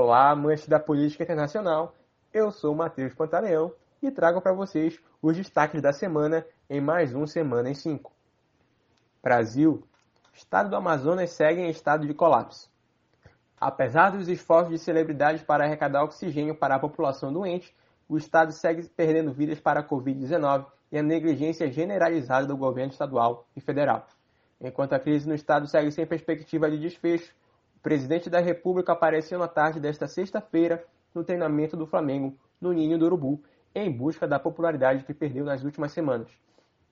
Olá, amantes da política internacional. Eu sou Matheus Pantaleão e trago para vocês os destaques da semana em mais um Semana em 5. Brasil. Estado do Amazonas segue em estado de colapso. Apesar dos esforços de celebridades para arrecadar oxigênio para a população doente, o Estado segue perdendo vidas para a Covid-19 e a negligência generalizada do governo estadual e federal. Enquanto a crise no Estado segue sem perspectiva de desfecho, o presidente da República apareceu na tarde desta sexta-feira no treinamento do Flamengo no Ninho do Urubu, em busca da popularidade que perdeu nas últimas semanas.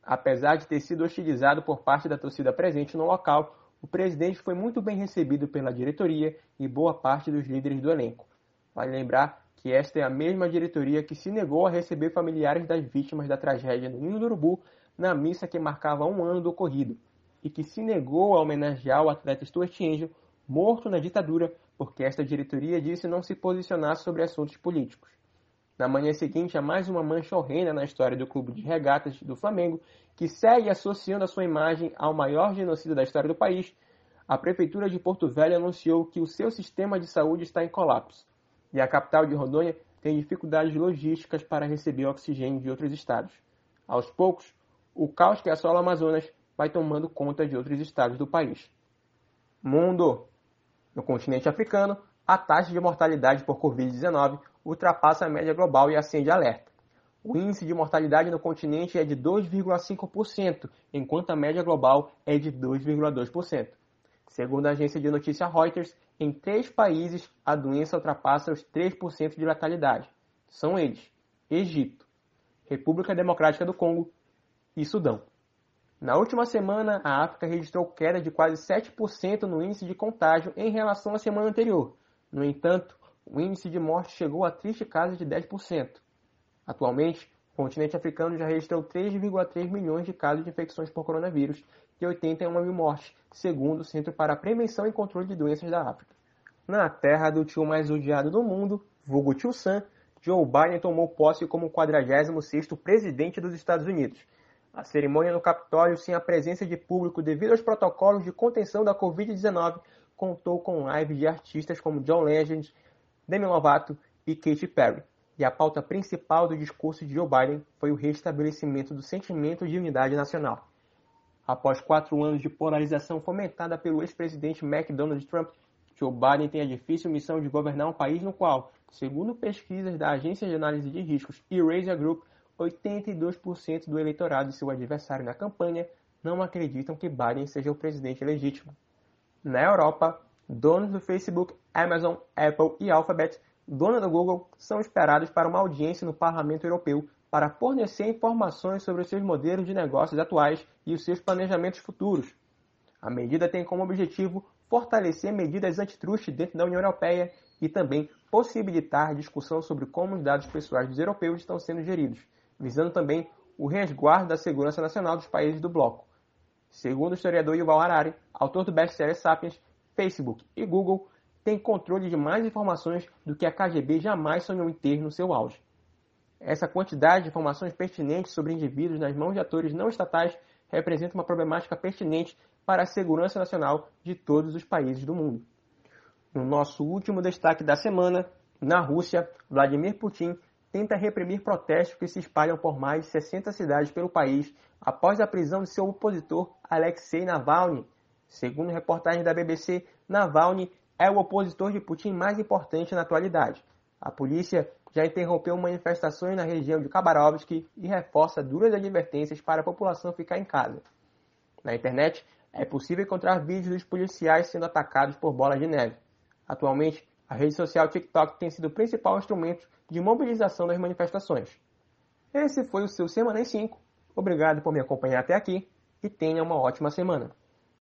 Apesar de ter sido hostilizado por parte da torcida presente no local, o presidente foi muito bem recebido pela diretoria e boa parte dos líderes do elenco. Vale lembrar que esta é a mesma diretoria que se negou a receber familiares das vítimas da tragédia no Ninho do Urubu na missa que marcava um ano do ocorrido, e que se negou a homenagear o atleta Stuart Angel, morto na ditadura, porque esta diretoria disse não se posicionar sobre assuntos políticos. Na manhã seguinte, há mais uma mancha horrenda na história do clube de regatas do Flamengo, que segue associando a sua imagem ao maior genocídio da história do país. A Prefeitura de Porto Velho anunciou que o seu sistema de saúde está em colapso e a capital de Rondônia tem dificuldades logísticas para receber oxigênio de outros estados. Aos poucos, o caos que assola o Amazonas vai tomando conta de outros estados do país. Mundo! No continente africano, a taxa de mortalidade por Covid-19 ultrapassa a média global e acende alerta. O índice de mortalidade no continente é de 2,5%, enquanto a média global é de 2,2%. Segundo a agência de notícia Reuters, em três países a doença ultrapassa os 3% de letalidade. São eles: Egito, República Democrática do Congo e Sudão. Na última semana, a África registrou queda de quase 7% no índice de contágio em relação à semana anterior. No entanto, o índice de morte chegou a triste casa de 10%. Atualmente, o continente africano já registrou 3,3 milhões de casos de infecções por coronavírus e 81 mil mortes, segundo o Centro para a Prevenção e Controle de Doenças da África. Na terra do tio mais odiado do mundo, vulgo tio Sam, Joe Biden tomou posse como 46º presidente dos Estados Unidos. A cerimônia no Capitólio, sem a presença de público devido aos protocolos de contenção da Covid-19, contou com live de artistas como John Legend, Demi Lovato e Katy Perry. E a pauta principal do discurso de Joe Biden foi o restabelecimento do sentimento de unidade nacional. Após quatro anos de polarização fomentada pelo ex-presidente McDonald Trump, Joe Biden tem a difícil missão de governar um país no qual, segundo pesquisas da Agência de Análise de Riscos Eurasia Group, 82% do eleitorado e seu adversário na campanha não acreditam que Biden seja o presidente legítimo. Na Europa, donos do Facebook, Amazon, Apple e Alphabet, dona do Google, são esperados para uma audiência no Parlamento Europeu para fornecer informações sobre os seus modelos de negócios atuais e os seus planejamentos futuros. A medida tem como objetivo fortalecer medidas antitruste dentro da União Europeia e também possibilitar discussão sobre como os dados pessoais dos europeus estão sendo geridos, visando também o resguardo da segurança nacional dos países do bloco. Segundo o historiador Yuval Harari, autor do best-seller Sapiens, Facebook e Google têm controle de mais informações do que a KGB jamais sonhou em ter no seu auge. Essa quantidade de informações pertinentes sobre indivíduos nas mãos de atores não estatais representa uma problemática pertinente para a segurança nacional de todos os países do mundo. No nosso último destaque da semana, na Rússia, Vladimir Putin tenta reprimir protestos que se espalham por mais de 60 cidades pelo país após a prisão de seu opositor Alexei Navalny, Segundo reportagem da BBC, Navalny é o opositor de Putin mais importante na atualidade. A polícia já interrompeu manifestações na região de Khabarovsk e reforça duras advertências para a população ficar em casa. Na internet, é possível encontrar vídeos dos policiais sendo atacados por bolas de neve. Atualmente, a rede social TikTok tem sido o principal instrumento de mobilização das manifestações. Esse foi o seu Semana em 5. Obrigado por me acompanhar até aqui e tenha uma ótima semana.